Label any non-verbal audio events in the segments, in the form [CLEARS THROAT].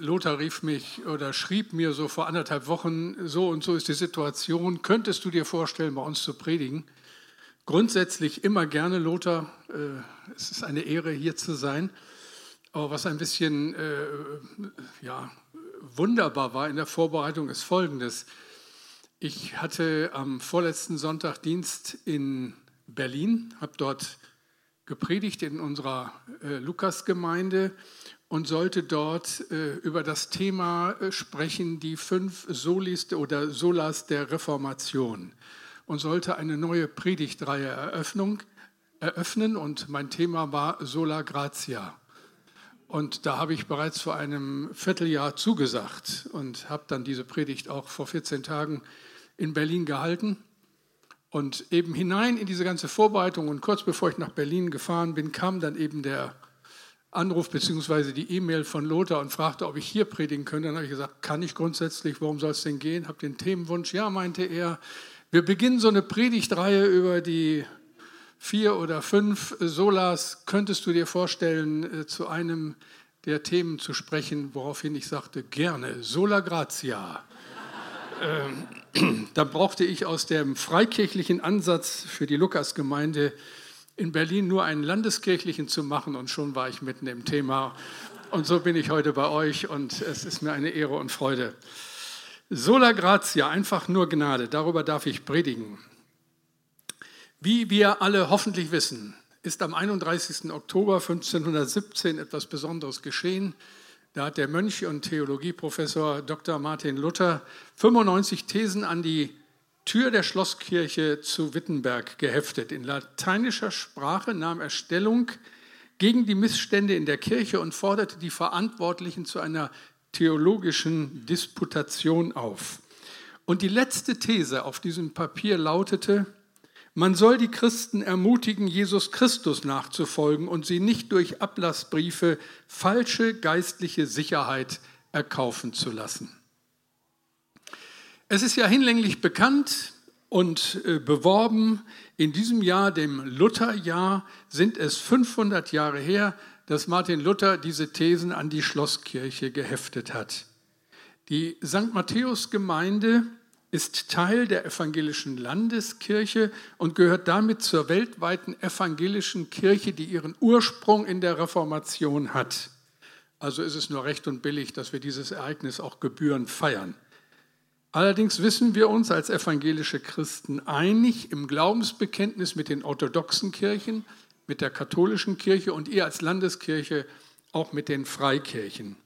Lothar rief mich oder schrieb mir so vor anderthalb Wochen, so und so ist die Situation, könntest du dir vorstellen, bei uns zu predigen? Grundsätzlich immer gerne, Lothar, äh, es ist eine Ehre, hier zu sein. Aber was ein bisschen äh, ja, wunderbar war in der Vorbereitung, ist Folgendes. Ich hatte am vorletzten Sonntag Dienst in Berlin, habe dort gepredigt in unserer äh, Lukasgemeinde und sollte dort äh, über das Thema äh, sprechen, die fünf Solis oder Solas der Reformation und sollte eine neue Predigtreihe Eröffnung, eröffnen und mein Thema war Sola Gratia. Und da habe ich bereits vor einem Vierteljahr zugesagt und habe dann diese Predigt auch vor 14 Tagen in Berlin gehalten. Und eben hinein in diese ganze Vorbereitung und kurz bevor ich nach Berlin gefahren bin, kam dann eben der Anruf bzw. die E-Mail von Lothar und fragte, ob ich hier predigen könnte. Dann habe ich gesagt, kann ich grundsätzlich, worum soll es denn gehen? Habe den Themenwunsch, ja, meinte er. Wir beginnen so eine Predigtreihe über die vier oder fünf Solas. Könntest du dir vorstellen, äh, zu einem der Themen zu sprechen, woraufhin ich sagte, gerne, Sola Gratia. [LAUGHS] ähm, [CLEARS THROAT] da brauchte ich aus dem freikirchlichen Ansatz für die Lukasgemeinde in Berlin nur einen landeskirchlichen zu machen und schon war ich mitten im Thema. Und so bin ich heute bei euch und es ist mir eine Ehre und Freude. Sola gratia, einfach nur Gnade, darüber darf ich predigen. Wie wir alle hoffentlich wissen, ist am 31. Oktober 1517 etwas Besonderes geschehen. Da hat der Mönch und Theologieprofessor Dr. Martin Luther 95 Thesen an die Tür der Schlosskirche zu Wittenberg geheftet. In lateinischer Sprache nahm er Stellung gegen die Missstände in der Kirche und forderte die Verantwortlichen zu einer theologischen Disputation auf. Und die letzte These auf diesem Papier lautete, man soll die Christen ermutigen, Jesus Christus nachzufolgen und sie nicht durch Ablassbriefe falsche geistliche Sicherheit erkaufen zu lassen. Es ist ja hinlänglich bekannt und äh, beworben, in diesem Jahr, dem Lutherjahr, sind es 500 Jahre her, dass Martin Luther diese Thesen an die Schlosskirche geheftet hat. Die St. Matthäus-Gemeinde ist Teil der evangelischen Landeskirche und gehört damit zur weltweiten evangelischen Kirche, die ihren Ursprung in der Reformation hat. Also ist es nur recht und billig, dass wir dieses Ereignis auch gebührend feiern. Allerdings wissen wir uns als evangelische Christen einig im Glaubensbekenntnis mit den orthodoxen Kirchen, mit der katholischen Kirche und ihr als Landeskirche auch mit den Freikirchen.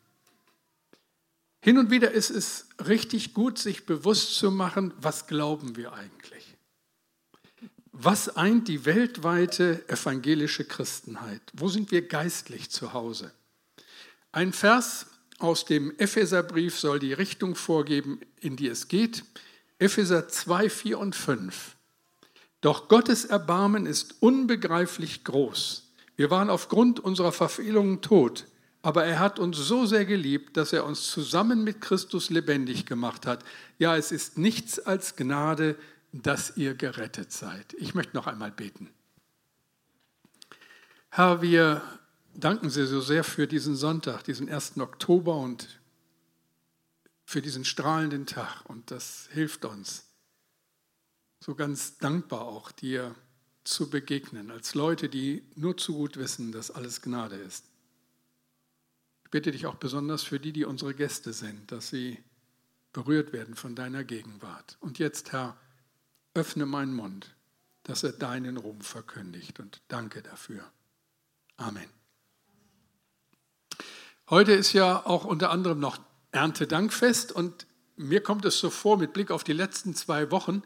Hin und wieder ist es richtig gut, sich bewusst zu machen, was glauben wir eigentlich? Was eint die weltweite evangelische Christenheit? Wo sind wir geistlich zu Hause? Ein Vers aus dem Epheserbrief soll die Richtung vorgeben, in die es geht. Epheser 2, 4 und 5. Doch Gottes Erbarmen ist unbegreiflich groß. Wir waren aufgrund unserer Verfehlungen tot, aber er hat uns so sehr geliebt, dass er uns zusammen mit Christus lebendig gemacht hat. Ja, es ist nichts als Gnade, dass ihr gerettet seid. Ich möchte noch einmal beten. Herr, wir danken Sie so sehr für diesen Sonntag, diesen 1. Oktober und für diesen strahlenden Tag. Und das hilft uns, so ganz dankbar auch dir zu begegnen, als Leute, die nur zu gut wissen, dass alles Gnade ist. Ich bitte dich auch besonders für die, die unsere Gäste sind, dass sie berührt werden von deiner Gegenwart. Und jetzt, Herr, öffne meinen Mund, dass er deinen Ruhm verkündigt und danke dafür. Amen. Heute ist ja auch unter anderem noch Erntedankfest und mir kommt es so vor, mit Blick auf die letzten zwei Wochen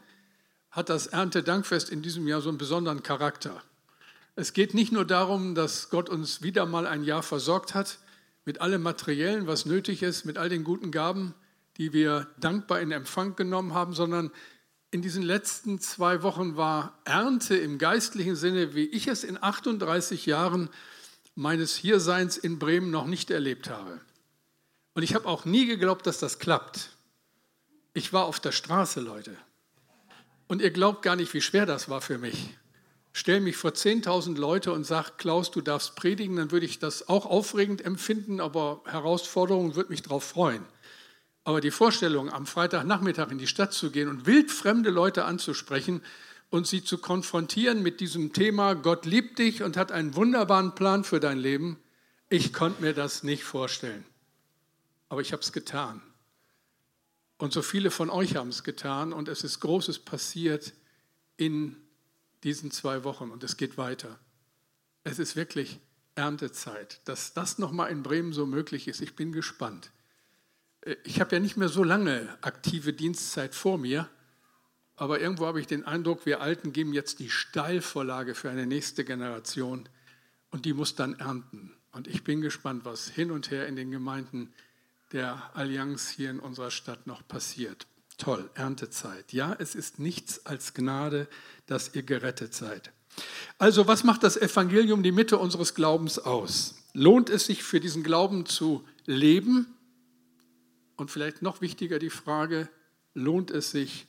hat das Erntedankfest in diesem Jahr so einen besonderen Charakter. Es geht nicht nur darum, dass Gott uns wieder mal ein Jahr versorgt hat mit allem Materiellen, was nötig ist, mit all den guten Gaben, die wir dankbar in Empfang genommen haben, sondern in diesen letzten zwei Wochen war Ernte im geistlichen Sinne, wie ich es in 38 Jahren meines Hierseins in Bremen noch nicht erlebt habe. Und ich habe auch nie geglaubt, dass das klappt. Ich war auf der Straße, Leute. Und ihr glaubt gar nicht, wie schwer das war für mich. stelle mich vor 10.000 Leute und sage, Klaus, du darfst predigen, dann würde ich das auch aufregend empfinden, aber Herausforderungen würde mich darauf freuen. Aber die Vorstellung, am Freitagnachmittag in die Stadt zu gehen und wildfremde Leute anzusprechen und sie zu konfrontieren mit diesem Thema, Gott liebt dich und hat einen wunderbaren Plan für dein Leben, ich konnte mir das nicht vorstellen. Aber ich habe es getan. Und so viele von euch haben es getan und es ist Großes passiert in diesen zwei Wochen und es geht weiter. Es ist wirklich Erntezeit. Dass das nochmal in Bremen so möglich ist, ich bin gespannt. Äh, ich habe ja nicht mehr so lange aktive Dienstzeit vor mir, aber irgendwo habe ich den Eindruck, wir Alten geben jetzt die Steilvorlage für eine nächste Generation und die muss dann ernten. Und ich bin gespannt, was hin und her in den Gemeinden der Allianz hier in unserer Stadt noch passiert. Toll, Erntezeit. Ja, es ist nichts als Gnade, dass ihr gerettet seid. Also, was macht das Evangelium die Mitte unseres Glaubens aus? Lohnt es sich für diesen Glauben zu leben? Und vielleicht noch wichtiger die Frage, lohnt es sich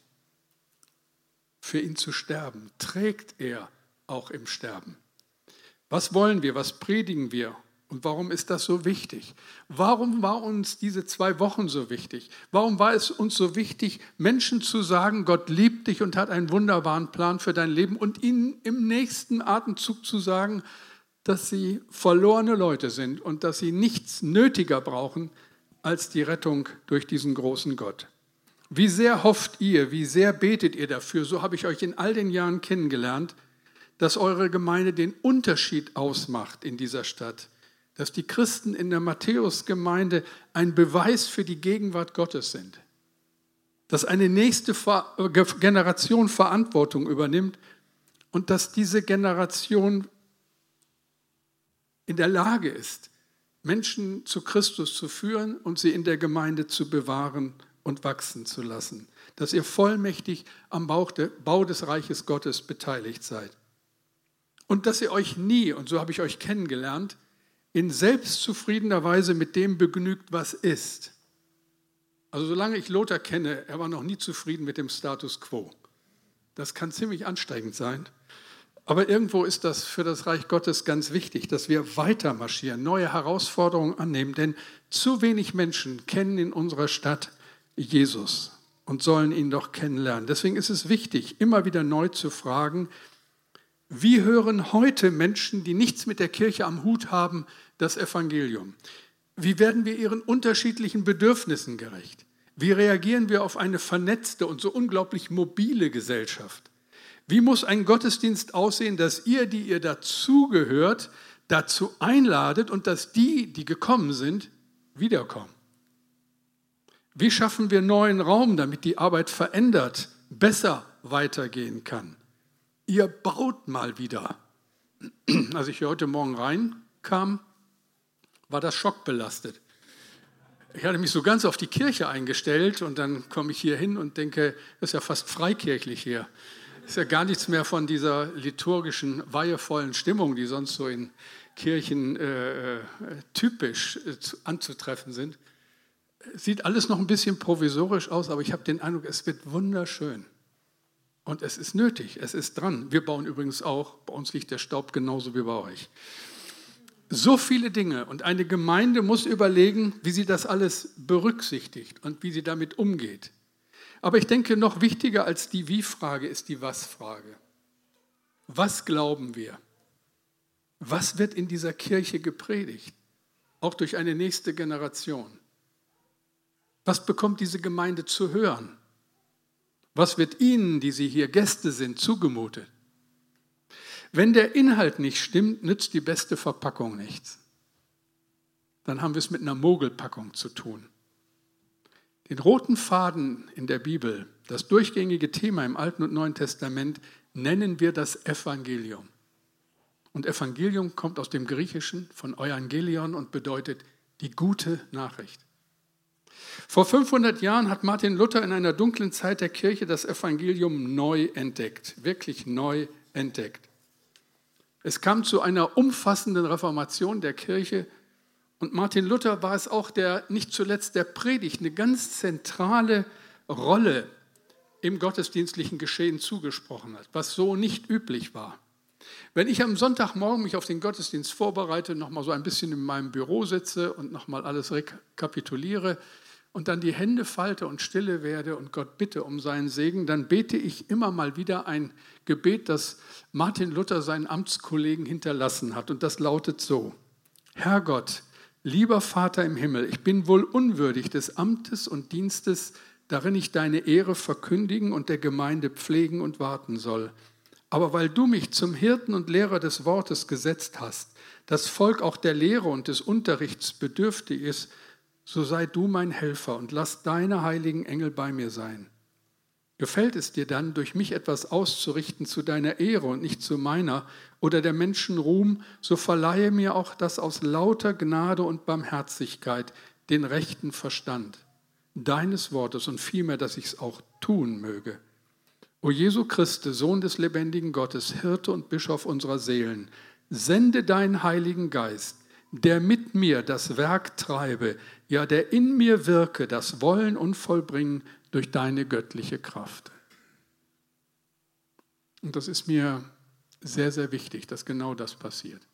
für ihn zu sterben? Trägt er auch im Sterben? Was wollen wir? Was predigen wir? Und warum ist das so wichtig? Warum war uns diese zwei Wochen so wichtig? Warum war es uns so wichtig, Menschen zu sagen, Gott liebt dich und hat einen wunderbaren Plan für dein Leben und ihnen im nächsten Atemzug zu sagen, dass sie verlorene Leute sind und dass sie nichts nötiger brauchen als die Rettung durch diesen großen Gott? Wie sehr hofft ihr, wie sehr betet ihr dafür, so habe ich euch in all den Jahren kennengelernt, dass eure Gemeinde den Unterschied ausmacht in dieser Stadt dass die Christen in der Matthäusgemeinde ein Beweis für die Gegenwart Gottes sind. Dass eine nächste Generation Verantwortung übernimmt und dass diese Generation in der Lage ist, Menschen zu Christus zu führen und sie in der Gemeinde zu bewahren und wachsen zu lassen. Dass ihr vollmächtig am Bau des Reiches Gottes beteiligt seid. Und dass ihr euch nie, und so habe ich euch kennengelernt, in selbstzufriedener Weise mit dem begnügt, was ist. Also solange ich Lothar kenne, er war noch nie zufrieden mit dem Status quo. Das kann ziemlich ansteigend sein. Aber irgendwo ist das für das Reich Gottes ganz wichtig, dass wir weiter marschieren, neue Herausforderungen annehmen, denn zu wenig Menschen kennen in unserer Stadt Jesus und sollen ihn doch kennenlernen. Deswegen ist es wichtig, immer wieder neu zu fragen, wie hören heute Menschen, die nichts mit der Kirche am Hut haben, das Evangelium? Wie werden wir ihren unterschiedlichen Bedürfnissen gerecht? Wie reagieren wir auf eine vernetzte und so unglaublich mobile Gesellschaft? Wie muss ein Gottesdienst aussehen, dass ihr, die ihr dazugehört, dazu einladet und dass die, die gekommen sind, wiederkommen? Wie schaffen wir neuen Raum, damit die Arbeit verändert, besser weitergehen kann? ihr baut mal wieder. [CLEARS THROAT] Als ich hier heute Morgen reinkam, war das schockbelastet. Ich hatte mich so ganz auf die Kirche eingestellt und dann komme ich hier hin und denke, das ist ja fast freikirchlich hier. Ist ja gar nichts mehr von dieser liturgischen, weihevollen Stimmung, die sonst so in Kirchen äh, äh typisch äh, anzutreffen sind. Sieht alles noch ein bisschen provisorisch aus, aber ich habe den Eindruck, es wird wunderschön. Und es ist nötig, es ist dran. Wir bauen übrigens auch, bei uns liegt der Staub genauso wie bei euch. So viele Dinge und eine Gemeinde muss überlegen, wie sie das alles berücksichtigt und wie sie damit umgeht. Aber ich denke, noch wichtiger als die Wie-Frage ist die Was-Frage. Was glauben wir? Was wird in dieser Kirche gepredigt? Auch durch eine nächste Generation. Was bekommt diese Gemeinde zu hören? Was wird Ihnen, die Sie hier Gäste sind, zugemutet? Wenn der Inhalt nicht stimmt, nützt die beste Verpackung nichts. Dann haben wir es mit einer Mogelpackung zu tun. Den roten Faden in der Bibel, das durchgängige Thema im Alten und Neuen Testament, nennen wir das Evangelium. Und Evangelium kommt aus dem Griechischen von Evangelion und bedeutet die gute Nachricht. Vor 500 Jahren hat Martin Luther in einer dunklen Zeit der Kirche das Evangelium neu entdeckt, wirklich neu entdeckt. Es kam zu einer umfassenden Reformation der Kirche und Martin Luther war es auch, der nicht zuletzt der Predigt eine ganz zentrale Rolle im gottesdienstlichen Geschehen zugesprochen hat, was so nicht üblich war. Wenn ich am Sonntagmorgen mich auf den Gottesdienst vorbereite, nochmal so ein bisschen in meinem Büro sitze und nochmal alles rekapituliere und dann die Hände falte und stille werde und Gott bitte um seinen Segen, dann bete ich immer mal wieder ein Gebet, das Martin Luther seinen Amtskollegen hinterlassen hat. Und das lautet so, Herr Gott, lieber Vater im Himmel, ich bin wohl unwürdig des Amtes und Dienstes, darin ich deine Ehre verkündigen und der Gemeinde pflegen und warten soll. Aber weil du mich zum Hirten und Lehrer des Wortes gesetzt hast, das Volk auch der Lehre und des Unterrichts bedürftig ist, so sei du mein Helfer und lass deine heiligen Engel bei mir sein. Gefällt es dir dann, durch mich etwas auszurichten zu deiner Ehre und nicht zu meiner oder der Menschen Ruhm, so verleihe mir auch das aus lauter Gnade und Barmherzigkeit, den rechten Verstand deines Wortes und vielmehr, dass ich es auch tun möge. O Jesu Christe, Sohn des lebendigen Gottes, Hirte und Bischof unserer Seelen, sende deinen Heiligen Geist, der mit mir das Werk treibe, ja, der in mir wirke, das Wollen und Vollbringen durch deine göttliche Kraft. Und das ist mir sehr, sehr wichtig, dass genau das passiert.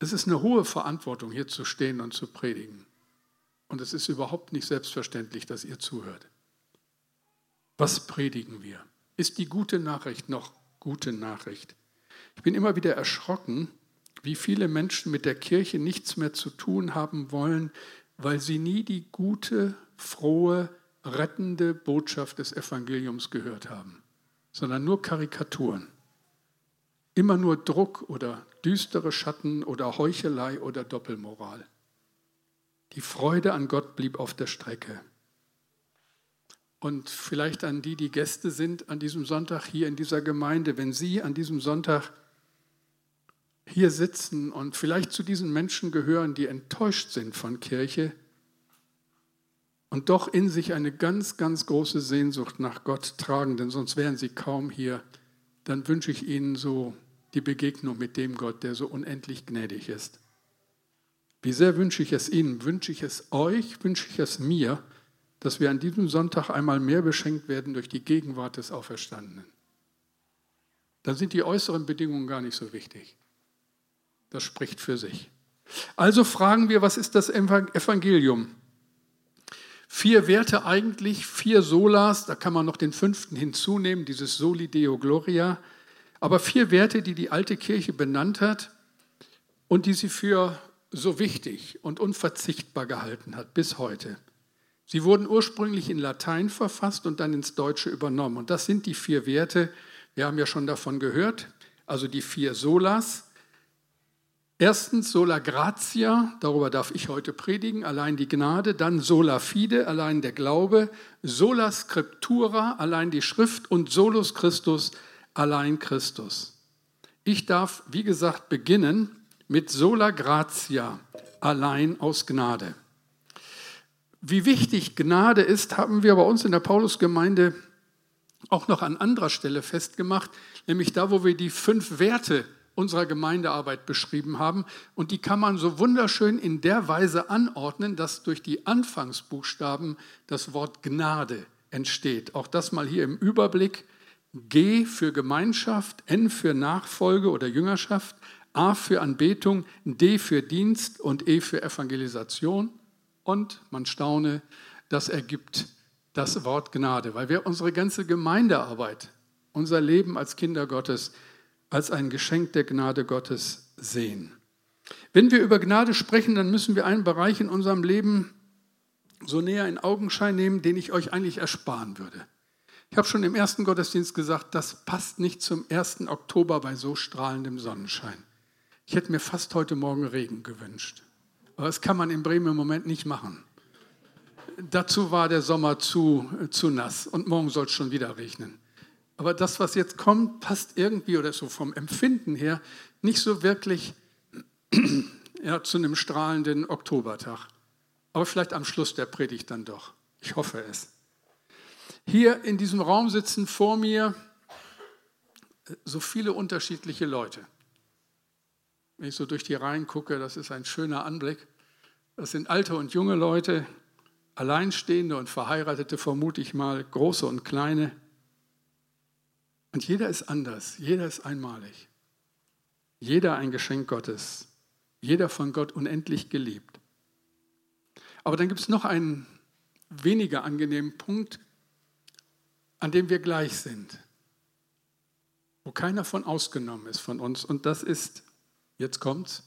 Es ist eine hohe Verantwortung, hier zu stehen und zu predigen. Und es ist überhaupt nicht selbstverständlich, dass ihr zuhört. Was predigen wir? Ist die gute Nachricht noch gute Nachricht? Ich bin immer wieder erschrocken, wie viele Menschen mit der Kirche nichts mehr zu tun haben wollen, weil sie nie die gute, frohe, rettende Botschaft des Evangeliums gehört haben, sondern nur Karikaturen. Immer nur Druck oder düstere Schatten oder Heuchelei oder Doppelmoral. Die Freude an Gott blieb auf der Strecke. Und vielleicht an die, die Gäste sind an diesem Sonntag hier in dieser Gemeinde, wenn Sie an diesem Sonntag hier sitzen und vielleicht zu diesen Menschen gehören, die enttäuscht sind von Kirche und doch in sich eine ganz, ganz große Sehnsucht nach Gott tragen, denn sonst wären sie kaum hier, dann wünsche ich Ihnen so die Begegnung mit dem Gott, der so unendlich gnädig ist. Wie sehr wünsche ich es Ihnen, wünsche ich es euch, wünsche ich es mir, dass wir an diesem Sonntag einmal mehr beschenkt werden durch die Gegenwart des Auferstandenen. Dann sind die äußeren Bedingungen gar nicht so wichtig. Das spricht für sich. Also fragen wir, was ist das Evangelium? Vier Werte eigentlich, vier Solas, da kann man noch den fünften hinzunehmen, dieses Soli Deo Gloria, aber vier Werte, die die alte Kirche benannt hat und die sie für so wichtig und unverzichtbar gehalten hat bis heute. Sie wurden ursprünglich in Latein verfasst und dann ins Deutsche übernommen. Und das sind die vier Werte, wir haben ja schon davon gehört, also die vier Solas. Erstens sola gratia, darüber darf ich heute predigen, allein die Gnade, dann sola fide, allein der Glaube, sola scriptura, allein die Schrift und solus Christus, allein Christus. Ich darf, wie gesagt, beginnen mit sola gratia, allein aus Gnade. Wie wichtig Gnade ist, haben wir bei uns in der Paulusgemeinde auch noch an anderer Stelle festgemacht, nämlich da, wo wir die fünf Werte unserer Gemeindearbeit beschrieben haben. Und die kann man so wunderschön in der Weise anordnen, dass durch die Anfangsbuchstaben das Wort Gnade entsteht. Auch das mal hier im Überblick. G für Gemeinschaft, N für Nachfolge oder Jüngerschaft, A für Anbetung, D für Dienst und E für Evangelisation. Und man staune, das ergibt das Wort Gnade, weil wir unsere ganze Gemeindearbeit, unser Leben als Kinder Gottes als ein Geschenk der Gnade Gottes sehen. Wenn wir über Gnade sprechen, dann müssen wir einen Bereich in unserem Leben so näher in Augenschein nehmen, den ich euch eigentlich ersparen würde. Ich habe schon im ersten Gottesdienst gesagt, das passt nicht zum 1. Oktober bei so strahlendem Sonnenschein. Ich hätte mir fast heute Morgen Regen gewünscht. Aber das kann man in Bremen im Moment nicht machen. Dazu war der Sommer zu, zu nass und morgen soll es schon wieder regnen. Aber das, was jetzt kommt, passt irgendwie oder so vom Empfinden her nicht so wirklich [CLEARS THROAT] ja, zu einem strahlenden Oktobertag. Aber vielleicht am Schluss der Predigt dann doch. Ich hoffe es. Hier in diesem Raum sitzen vor mir so viele unterschiedliche Leute. Wenn ich so durch die Reihen gucke, das ist ein schöner Anblick. Das sind alte und junge Leute, Alleinstehende und Verheiratete, vermute ich mal, große und kleine. Und jeder ist anders, jeder ist einmalig. Jeder ein Geschenk Gottes, jeder von Gott unendlich geliebt. Aber dann gibt es noch einen weniger angenehmen Punkt, an dem wir gleich sind, wo keiner von ausgenommen ist von uns. Und das ist, jetzt kommt's,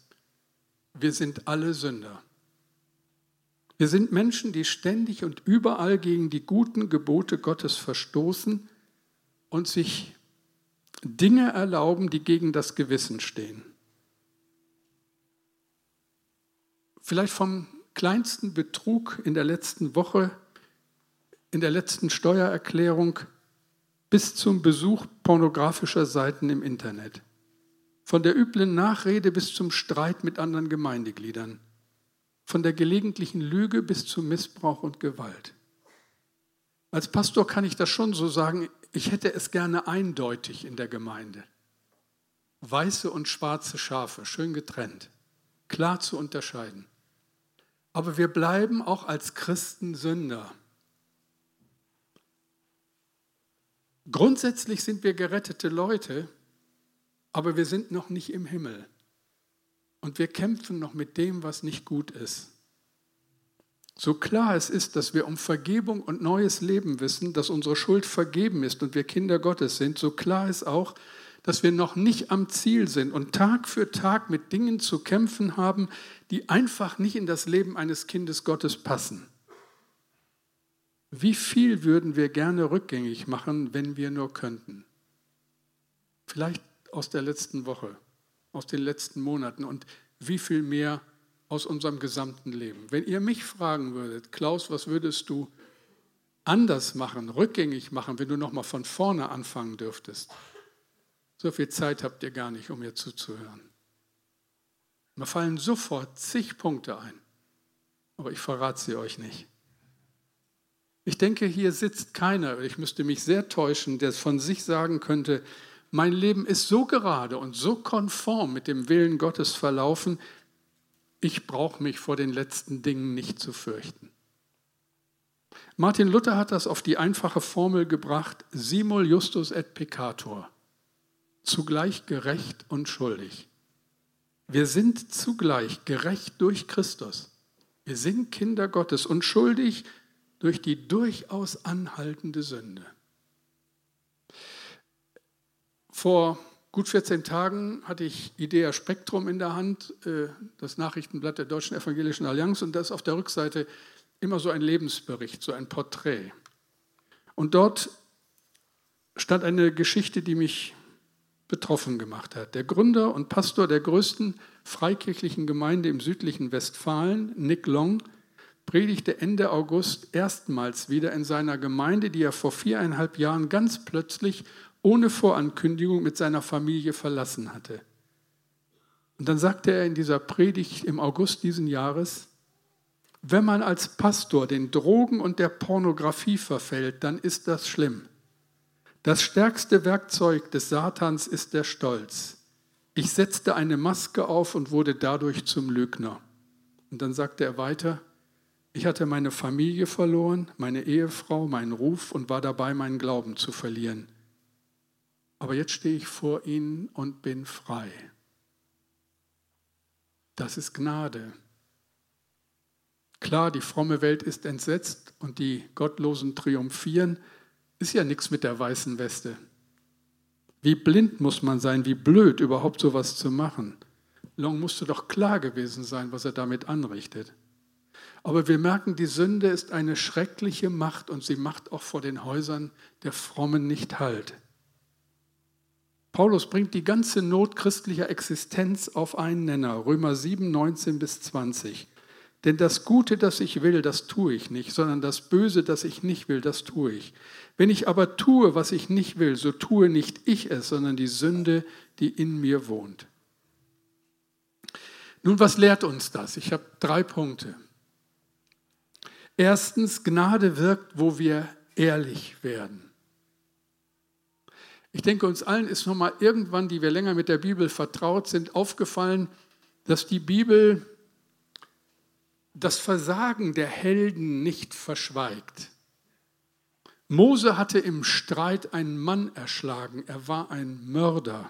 wir sind alle Sünder. Wir sind Menschen, die ständig und überall gegen die guten Gebote Gottes verstoßen und sich Dinge erlauben, die gegen das Gewissen stehen. Vielleicht vom kleinsten Betrug in der letzten Woche, in der letzten Steuererklärung bis zum Besuch pornografischer Seiten im Internet. Von der üblen Nachrede bis zum Streit mit anderen Gemeindegliedern. Von der gelegentlichen Lüge bis zum Missbrauch und Gewalt. Als Pastor kann ich das schon so sagen, ich hätte es gerne eindeutig in der Gemeinde. Weiße und schwarze Schafe, schön getrennt, klar zu unterscheiden. Aber wir bleiben auch als Christen Sünder. Grundsätzlich sind wir gerettete Leute, aber wir sind noch nicht im Himmel. Und wir kämpfen noch mit dem, was nicht gut ist. So klar es ist, dass wir um Vergebung und neues Leben wissen, dass unsere Schuld vergeben ist und wir Kinder Gottes sind, so klar ist auch, dass wir noch nicht am Ziel sind und Tag für Tag mit Dingen zu kämpfen haben, die einfach nicht in das Leben eines Kindes Gottes passen. Wie viel würden wir gerne rückgängig machen, wenn wir nur könnten? Vielleicht aus der letzten Woche, aus den letzten Monaten und wie viel mehr aus unserem gesamten Leben. Wenn ihr mich fragen würdet, Klaus, was würdest du anders machen, rückgängig machen, wenn du nochmal von vorne anfangen dürftest? So viel Zeit habt ihr gar nicht, um mir zuzuhören. Mir fallen sofort zig Punkte ein, aber ich verrate sie euch nicht. Ich denke, hier sitzt keiner, ich müsste mich sehr täuschen, der von sich sagen könnte, mein Leben ist so gerade und so konform mit dem Willen Gottes verlaufen, ich brauche mich vor den letzten Dingen nicht zu fürchten. Martin Luther hat das auf die einfache Formel gebracht, simul justus et peccator, zugleich gerecht und schuldig. Wir sind zugleich gerecht durch Christus. Wir sind Kinder Gottes und schuldig durch die durchaus anhaltende Sünde. Vor gut 14 Tagen hatte ich Idea Spektrum in der Hand, äh, das Nachrichtenblatt der Deutschen Evangelischen Allianz, und da ist auf der Rückseite immer so ein Lebensbericht, so ein Porträt. Und dort stand eine Geschichte, die mich betroffen gemacht hat. Der Gründer und Pastor der größten freikirchlichen Gemeinde im südlichen Westfalen, Nick Long, predigte Ende August erstmals wieder in seiner Gemeinde, die er vor viereinhalb Jahren ganz plötzlich ohne Vorankündigung mit seiner Familie verlassen hatte. Und dann sagte er in dieser Predigt im August diesen Jahres, wenn man als Pastor den Drogen und der Pornografie verfällt, dann ist das schlimm. Das stärkste Werkzeug des Satans ist der Stolz. Ich setzte eine Maske auf und wurde dadurch zum Lügner. Und dann sagte er weiter, ich hatte meine Familie verloren, meine Ehefrau, meinen Ruf und war dabei, meinen Glauben zu verlieren aber jetzt stehe ich vor ihnen und bin frei. Das ist Gnade. Klar, die fromme Welt ist entsetzt und die Gottlosen triumphieren, ist ja nichts mit der weißen Weste. Wie blind muss man sein, wie blöd überhaupt sowas zu machen. Long musste doch klar gewesen sein, was er damit anrichtet. Aber wir merken, die Sünde ist eine schreckliche Macht und sie macht auch vor den Häusern der Frommen nicht Halt. Paulus bringt die ganze Not christlicher Existenz auf einen Nenner, Römer 7, 19 bis 20. Denn das Gute, das ich will, das tue ich nicht, sondern das Böse, das ich nicht will, das tue ich. Wenn ich aber tue, was ich nicht will, so tue nicht ich es, sondern die Sünde, die in mir wohnt. Nun, was lehrt uns das? Ich habe drei Punkte. Erstens, Gnade wirkt, wo wir ehrlich werden. Ich denke, uns allen ist nochmal irgendwann, die wir länger mit der Bibel vertraut sind, aufgefallen, dass die Bibel das Versagen der Helden nicht verschweigt. Mose hatte im Streit einen Mann erschlagen. Er war ein Mörder.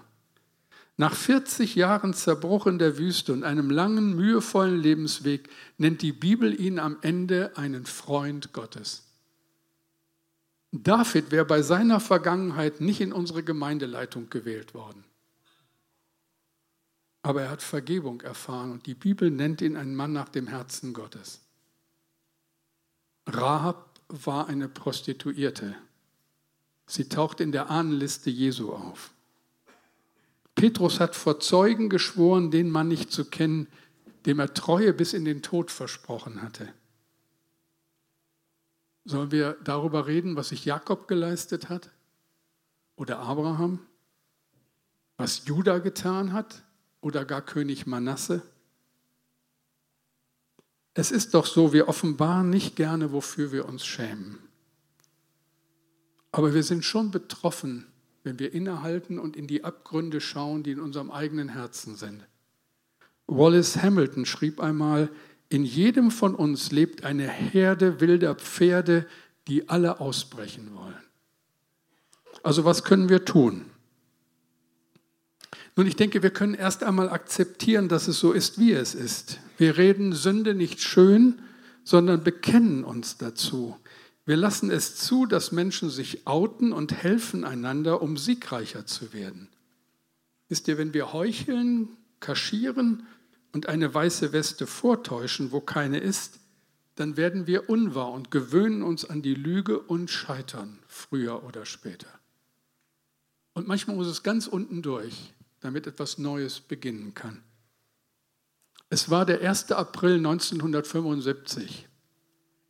Nach 40 Jahren Zerbruch in der Wüste und einem langen, mühevollen Lebensweg nennt die Bibel ihn am Ende einen Freund Gottes. David wäre bei seiner Vergangenheit nicht in unsere Gemeindeleitung gewählt worden. Aber er hat Vergebung erfahren und die Bibel nennt ihn einen Mann nach dem Herzen Gottes. Rahab war eine Prostituierte. Sie taucht in der Ahnenliste Jesu auf. Petrus hat vor Zeugen geschworen, den Mann nicht zu kennen, dem er Treue bis in den Tod versprochen hatte. Sollen wir darüber reden, was sich Jakob geleistet hat? Oder Abraham? Was Judah getan hat? Oder gar König Manasse? Es ist doch so, wir offenbaren nicht gerne, wofür wir uns schämen. Aber wir sind schon betroffen, wenn wir innehalten und in die Abgründe schauen, die in unserem eigenen Herzen sind. Wallace Hamilton schrieb einmal, in jedem von uns lebt eine Herde wilder Pferde, die alle ausbrechen wollen. Also was können wir tun? Nun, ich denke, wir können erst einmal akzeptieren, dass es so ist, wie es ist. Wir reden Sünde nicht schön, sondern bekennen uns dazu. Wir lassen es zu, dass Menschen sich outen und helfen einander, um siegreicher zu werden. Wisst ihr, wenn wir heucheln, kaschieren und eine weiße Weste vortäuschen, wo keine ist, dann werden wir unwahr und gewöhnen uns an die Lüge und scheitern, früher oder später. Und manchmal muss es ganz unten durch damit etwas Neues beginnen kann. Es war der 1. April 1975.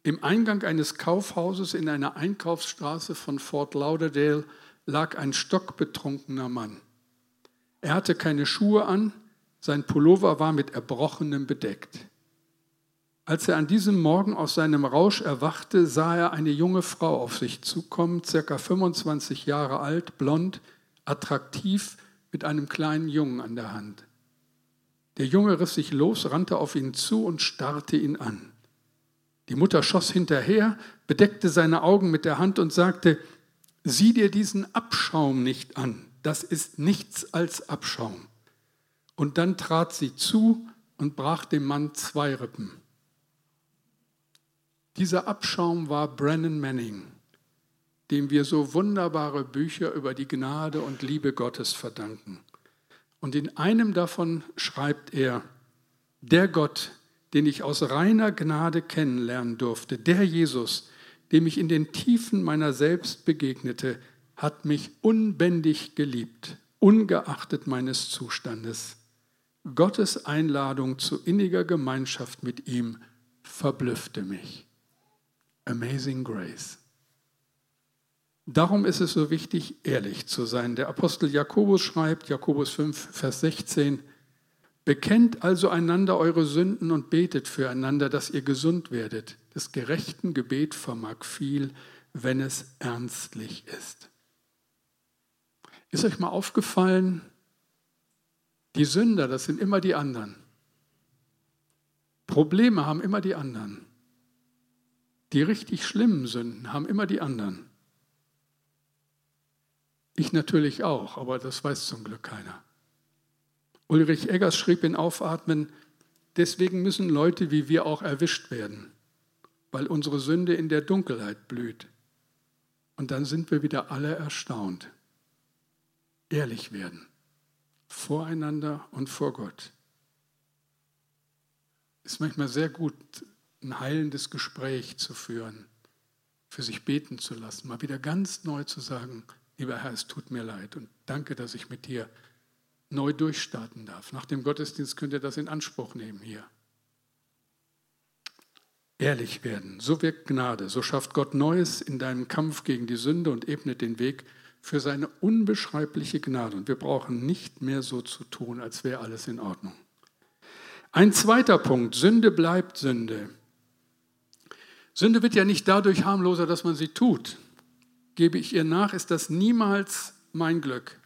Im Eingang eines Kaufhauses in einer Einkaufsstraße von Fort Lauderdale lag ein stockbetrunkener Mann. Er hatte keine Schuhe an, sein Pullover war mit Erbrochenem bedeckt. Als er an diesem Morgen aus seinem Rausch erwachte, sah er eine junge Frau auf sich zukommen, circa 25 Jahre alt, blond, attraktiv, mit einem kleinen Jungen an der Hand. Der Junge riss sich los, rannte auf ihn zu und starrte ihn an. Die Mutter schoss hinterher, bedeckte seine Augen mit der Hand und sagte, sieh dir diesen Abschaum nicht an, das ist nichts als Abschaum. Und dann trat sie zu und brach dem Mann zwei Rippen. Dieser Abschaum war Brennan Manning dem wir so wunderbare Bücher über die Gnade und Liebe Gottes verdanken. Und in einem davon schreibt er, der Gott, den ich aus reiner Gnade kennenlernen durfte, der Jesus, dem ich in den Tiefen meiner selbst begegnete, hat mich unbändig geliebt, ungeachtet meines Zustandes. Gottes Einladung zu inniger Gemeinschaft mit ihm verblüffte mich. Amazing Grace. Darum ist es so wichtig, ehrlich zu sein. Der Apostel Jakobus schreibt, Jakobus 5, Vers 16, Bekennt also einander eure Sünden und betet füreinander, dass ihr gesund werdet. Das gerechten Gebet vermag viel, wenn es ernstlich ist. Ist euch mal aufgefallen, die Sünder, das sind immer die anderen. Probleme haben immer die anderen. Die richtig schlimmen Sünden haben immer die anderen. Ich natürlich auch, aber das weiß zum Glück keiner. Ulrich Eggers schrieb in Aufatmen, deswegen müssen Leute wie wir auch erwischt werden, weil unsere Sünde in der Dunkelheit blüht. Und dann sind wir wieder alle erstaunt. Ehrlich werden, voreinander und vor Gott. Ist manchmal sehr gut, ein heilendes Gespräch zu führen, für sich beten zu lassen, mal wieder ganz neu zu sagen, Lieber Herr, es tut mir leid und danke, dass ich mit dir neu durchstarten darf. Nach dem Gottesdienst könnt ihr das in Anspruch nehmen hier. Ehrlich werden, so wirkt Gnade, so schafft Gott Neues in deinem Kampf gegen die Sünde und ebnet den Weg für seine unbeschreibliche Gnade. Und wir brauchen nicht mehr so zu tun, als wäre alles in Ordnung. Ein zweiter Punkt, Sünde bleibt Sünde. Sünde wird ja nicht dadurch harmloser, dass man sie tut gebe ich ihr nach, ist das niemals mein Glück.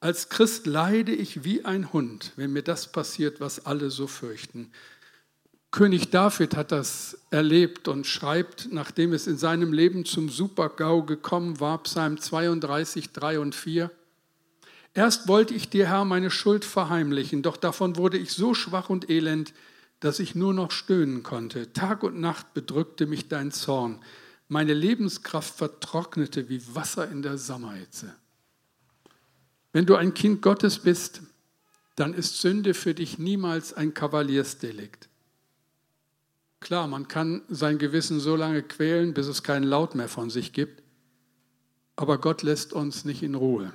Als Christ leide ich wie ein Hund, wenn mir das passiert, was alle so fürchten. König David hat das erlebt und schreibt, nachdem es in seinem Leben zum Supergau gekommen war, Psalm 32, 3 und 4. Erst wollte ich dir, Herr, meine Schuld verheimlichen, doch davon wurde ich so schwach und elend, dass ich nur noch stöhnen konnte. Tag und Nacht bedrückte mich dein Zorn. Meine Lebenskraft vertrocknete wie Wasser in der Sommerhitze. Wenn du ein Kind Gottes bist, dann ist Sünde für dich niemals ein Kavaliersdelikt. Klar, man kann sein Gewissen so lange quälen, bis es keinen Laut mehr von sich gibt, aber Gott lässt uns nicht in Ruhe.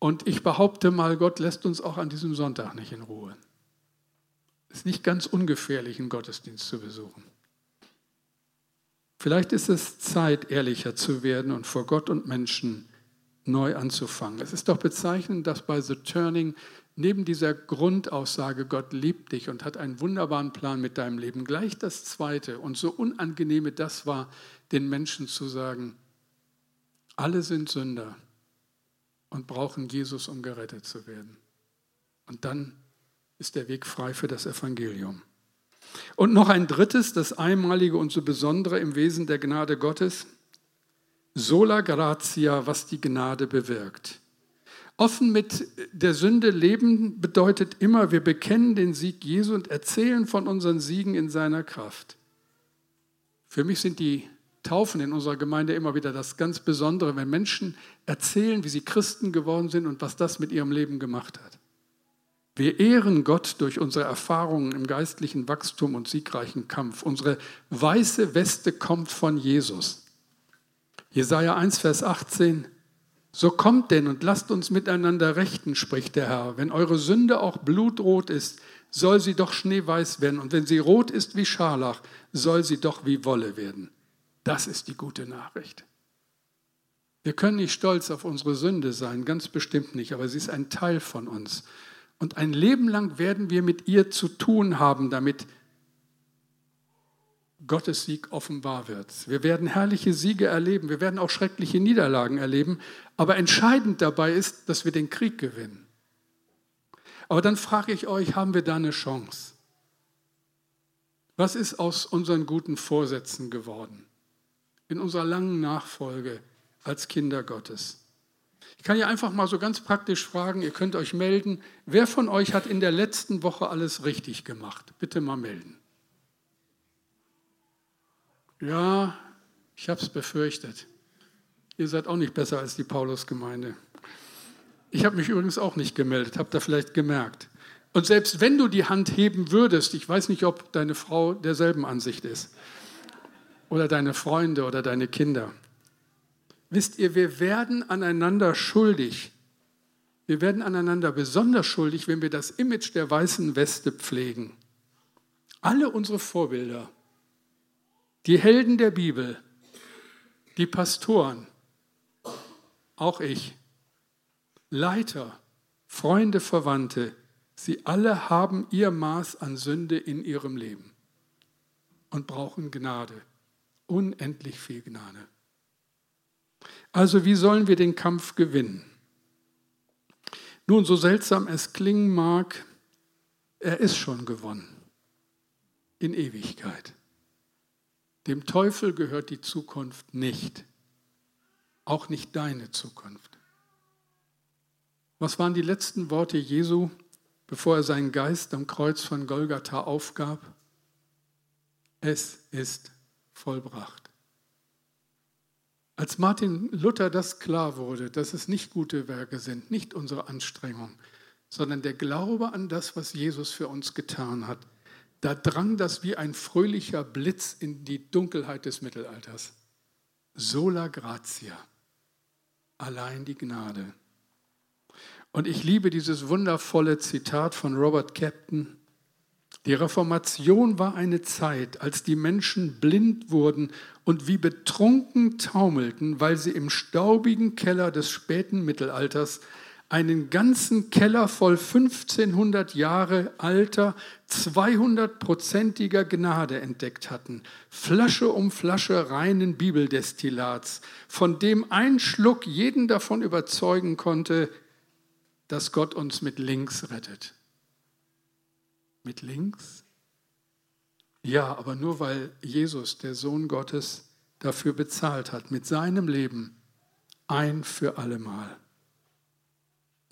Und ich behaupte mal, Gott lässt uns auch an diesem Sonntag nicht in Ruhe. Es ist nicht ganz ungefährlich, einen Gottesdienst zu besuchen. Vielleicht ist es Zeit, ehrlicher zu werden und vor Gott und Menschen neu anzufangen. Es ist doch bezeichnend, dass bei The Turning neben dieser Grundaussage, Gott liebt dich und hat einen wunderbaren Plan mit deinem Leben, gleich das Zweite und so unangenehme das war, den Menschen zu sagen, alle sind Sünder und brauchen Jesus, um gerettet zu werden. Und dann ist der Weg frei für das Evangelium. Und noch ein drittes, das Einmalige und so Besondere im Wesen der Gnade Gottes, sola gratia, was die Gnade bewirkt. Offen mit der Sünde leben bedeutet immer, wir bekennen den Sieg Jesu und erzählen von unseren Siegen in seiner Kraft. Für mich sind die Taufen in unserer Gemeinde immer wieder das ganz Besondere, wenn Menschen erzählen, wie sie Christen geworden sind und was das mit ihrem Leben gemacht hat. Wir ehren Gott durch unsere Erfahrungen im geistlichen Wachstum und siegreichen Kampf. Unsere weiße Weste kommt von Jesus. Jesaja 1, Vers 18. So kommt denn und lasst uns miteinander rechten, spricht der Herr. Wenn eure Sünde auch blutrot ist, soll sie doch schneeweiß werden. Und wenn sie rot ist wie Scharlach, soll sie doch wie Wolle werden. Das ist die gute Nachricht. Wir können nicht stolz auf unsere Sünde sein, ganz bestimmt nicht, aber sie ist ein Teil von uns. Und ein Leben lang werden wir mit ihr zu tun haben, damit Gottes Sieg offenbar wird. Wir werden herrliche Siege erleben, wir werden auch schreckliche Niederlagen erleben, aber entscheidend dabei ist, dass wir den Krieg gewinnen. Aber dann frage ich euch, haben wir da eine Chance? Was ist aus unseren guten Vorsätzen geworden? In unserer langen Nachfolge als Kinder Gottes. Ich kann ja einfach mal so ganz praktisch fragen, ihr könnt euch melden, wer von euch hat in der letzten Woche alles richtig gemacht? Bitte mal melden. Ja, ich habe es befürchtet. Ihr seid auch nicht besser als die Paulusgemeinde. Ich habe mich übrigens auch nicht gemeldet, habt ihr vielleicht gemerkt. Und selbst wenn du die Hand heben würdest, ich weiß nicht, ob deine Frau derselben Ansicht ist, oder deine Freunde oder deine Kinder. Wisst ihr, wir werden aneinander schuldig. Wir werden aneinander besonders schuldig, wenn wir das Image der weißen Weste pflegen. Alle unsere Vorbilder, die Helden der Bibel, die Pastoren, auch ich, Leiter, Freunde, Verwandte, sie alle haben ihr Maß an Sünde in ihrem Leben und brauchen Gnade, unendlich viel Gnade. Also wie sollen wir den Kampf gewinnen? Nun, so seltsam es klingen mag, er ist schon gewonnen in Ewigkeit. Dem Teufel gehört die Zukunft nicht, auch nicht deine Zukunft. Was waren die letzten Worte Jesu, bevor er seinen Geist am Kreuz von Golgatha aufgab? Es ist vollbracht. Als Martin Luther das klar wurde, dass es nicht gute Werke sind, nicht unsere Anstrengung, sondern der Glaube an das, was Jesus für uns getan hat, da drang das wie ein fröhlicher Blitz in die Dunkelheit des Mittelalters. Sola gratia, allein die Gnade. Und ich liebe dieses wundervolle Zitat von Robert Capton. Die Reformation war eine Zeit, als die Menschen blind wurden und wie betrunken taumelten, weil sie im staubigen Keller des späten Mittelalters einen ganzen Keller voll 1500 Jahre alter, 200-prozentiger Gnade entdeckt hatten. Flasche um Flasche reinen Bibeldestillats, von dem ein Schluck jeden davon überzeugen konnte, dass Gott uns mit links rettet. Mit links? Ja, aber nur weil Jesus, der Sohn Gottes, dafür bezahlt hat, mit seinem Leben ein für allemal.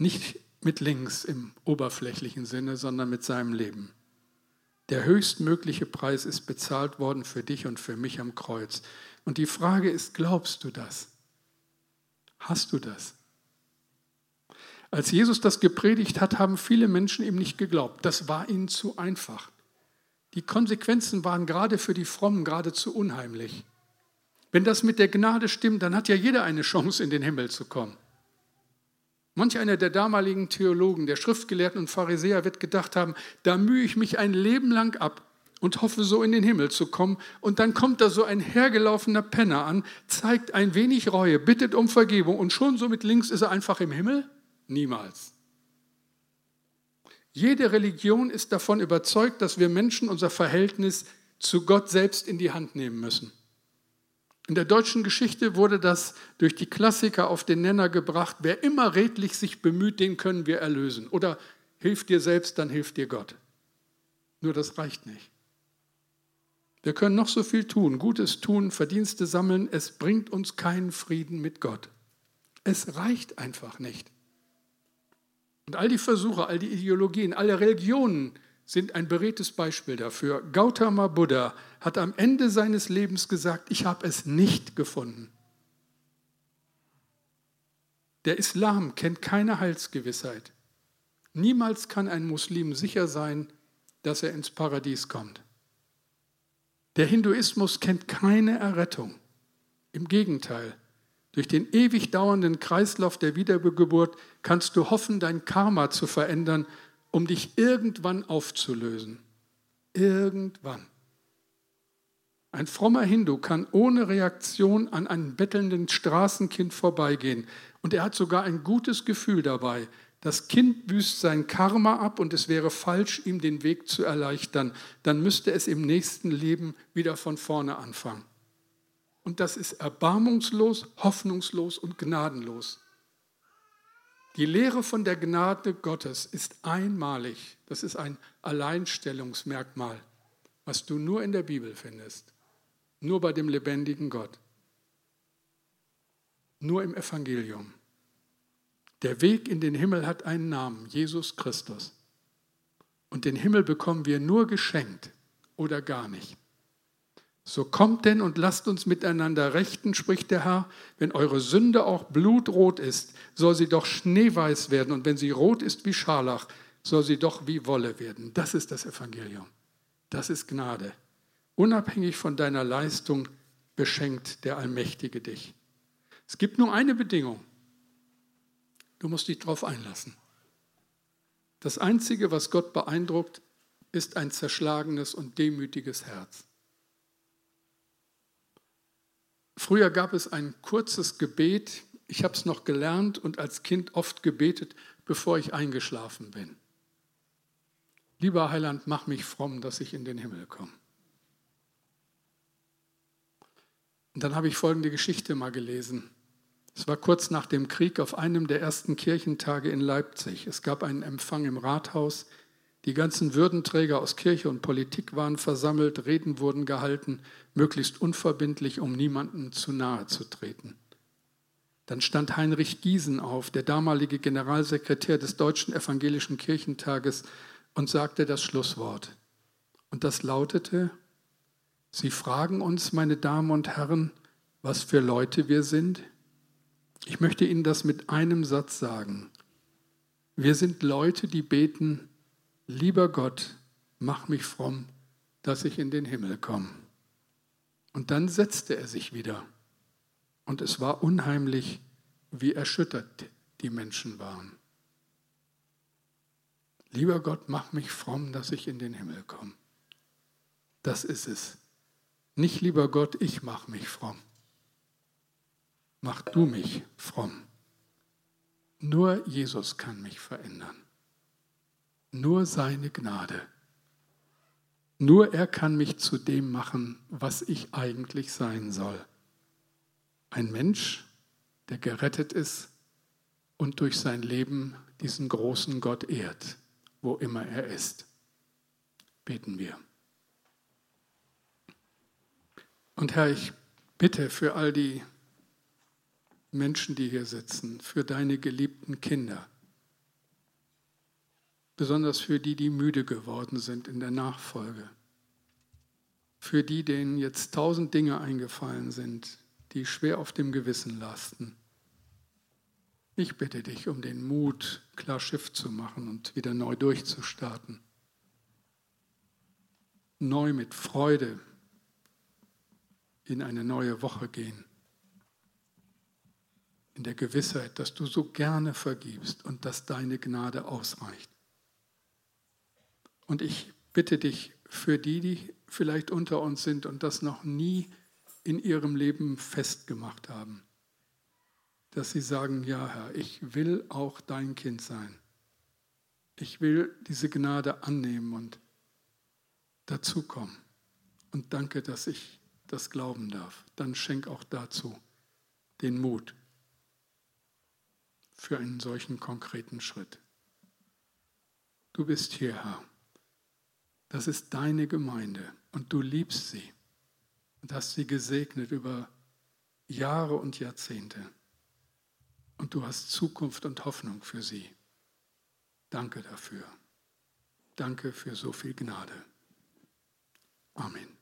Nicht mit links im oberflächlichen Sinne, sondern mit seinem Leben. Der höchstmögliche Preis ist bezahlt worden für dich und für mich am Kreuz. Und die Frage ist, glaubst du das? Hast du das? Als Jesus das gepredigt hat, haben viele Menschen ihm nicht geglaubt. Das war ihnen zu einfach. Die Konsequenzen waren gerade für die Frommen geradezu unheimlich. Wenn das mit der Gnade stimmt, dann hat ja jeder eine Chance, in den Himmel zu kommen. Manch einer der damaligen Theologen, der Schriftgelehrten und Pharisäer wird gedacht haben, da mühe ich mich ein Leben lang ab und hoffe so in den Himmel zu kommen. Und dann kommt da so ein hergelaufener Penner an, zeigt ein wenig Reue, bittet um Vergebung und schon so mit links ist er einfach im Himmel? Niemals. Jede Religion ist davon überzeugt, dass wir Menschen unser Verhältnis zu Gott selbst in die Hand nehmen müssen. In der deutschen Geschichte wurde das durch die Klassiker auf den Nenner gebracht, wer immer redlich sich bemüht, den können wir erlösen. Oder hilf dir selbst, dann hilft dir Gott. Nur das reicht nicht. Wir können noch so viel tun, Gutes tun, Verdienste sammeln, es bringt uns keinen Frieden mit Gott. Es reicht einfach nicht. Und all die Versuche, all die Ideologien, alle Religionen sind ein beredtes Beispiel dafür. Gautama Buddha hat am Ende seines Lebens gesagt, ich habe es nicht gefunden. Der Islam kennt keine Heilsgewissheit. Niemals kann ein Muslim sicher sein, dass er ins Paradies kommt. Der Hinduismus kennt keine Errettung. Im Gegenteil, durch den ewig dauernden Kreislauf der Wiedergeburt kannst du hoffen, dein Karma zu verändern, um dich irgendwann aufzulösen. Irgendwann. Ein frommer Hindu kann ohne Reaktion an einem bettelnden Straßenkind vorbeigehen und er hat sogar ein gutes Gefühl dabei. Das Kind büßt sein Karma ab und es wäre falsch, ihm den Weg zu erleichtern. Dann müsste es im nächsten Leben wieder von vorne anfangen. Und das ist erbarmungslos, hoffnungslos und gnadenlos. Die Lehre von der Gnade Gottes ist einmalig. Das ist ein Alleinstellungsmerkmal, was du nur in der Bibel findest. Nur bei dem lebendigen Gott. Nur im Evangelium. Der Weg in den Himmel hat einen Namen, Jesus Christus. Und den Himmel bekommen wir nur geschenkt oder gar nicht. So kommt denn und lasst uns miteinander rechten, spricht der Herr. Wenn eure Sünde auch blutrot ist, soll sie doch schneeweiß werden. Und wenn sie rot ist wie Scharlach, soll sie doch wie Wolle werden. Das ist das Evangelium. Das ist Gnade. Unabhängig von deiner Leistung beschenkt der Allmächtige dich. Es gibt nur eine Bedingung. Du musst dich darauf einlassen. Das Einzige, was Gott beeindruckt, ist ein zerschlagenes und demütiges Herz. Früher gab es ein kurzes Gebet, ich habe es noch gelernt und als Kind oft gebetet, bevor ich eingeschlafen bin. Lieber Heiland, mach mich fromm, dass ich in den Himmel komme. Und dann habe ich folgende Geschichte mal gelesen. Es war kurz nach dem Krieg auf einem der ersten Kirchentage in Leipzig. Es gab einen Empfang im Rathaus. Die ganzen Würdenträger aus Kirche und Politik waren versammelt, Reden wurden gehalten, möglichst unverbindlich, um niemandem zu nahe zu treten. Dann stand Heinrich Giesen auf, der damalige Generalsekretär des Deutschen Evangelischen Kirchentages, und sagte das Schlusswort. Und das lautete, Sie fragen uns, meine Damen und Herren, was für Leute wir sind? Ich möchte Ihnen das mit einem Satz sagen. Wir sind Leute, die beten, lieber Gott, mach mich fromm, dass ich in den Himmel komme. Und dann setzte er sich wieder. Und es war unheimlich, wie erschüttert die Menschen waren. Lieber Gott, mach mich fromm, dass ich in den Himmel komme. Das ist es. Nicht lieber Gott, ich mach mich fromm. Mach du mich fromm. Nur Jesus kann mich verändern. Nur seine Gnade. Nur er kann mich zu dem machen, was ich eigentlich sein soll. Ein Mensch, der gerettet ist und durch sein Leben diesen großen Gott ehrt, wo immer er ist. beten wir. Und Herr, ich bitte für all die Menschen, die hier sitzen, für deine geliebten Kinder, besonders für die, die müde geworden sind in der Nachfolge, für die, denen jetzt tausend Dinge eingefallen sind, die schwer auf dem Gewissen lasten. Ich bitte dich um den Mut, klar Schiff zu machen und wieder neu durchzustarten. Neu mit Freude in eine neue Woche gehen. In der Gewissheit, dass du so gerne vergibst und dass deine Gnade ausreicht. Und ich bitte dich für die, die vielleicht unter uns sind und das noch nie in ihrem Leben festgemacht haben, dass sie sagen, ja Herr, ich will auch dein Kind sein. Ich will diese Gnade annehmen und dazukommen. Und danke, dass ich das glauben darf. Dann schenk auch dazu den Mut für einen solchen konkreten Schritt. Du bist hier, Herr. Das ist deine Gemeinde und du liebst sie und hast sie gesegnet über Jahre und Jahrzehnte. Und du hast Zukunft und Hoffnung für sie. Danke dafür. Danke für so viel Gnade. Amen.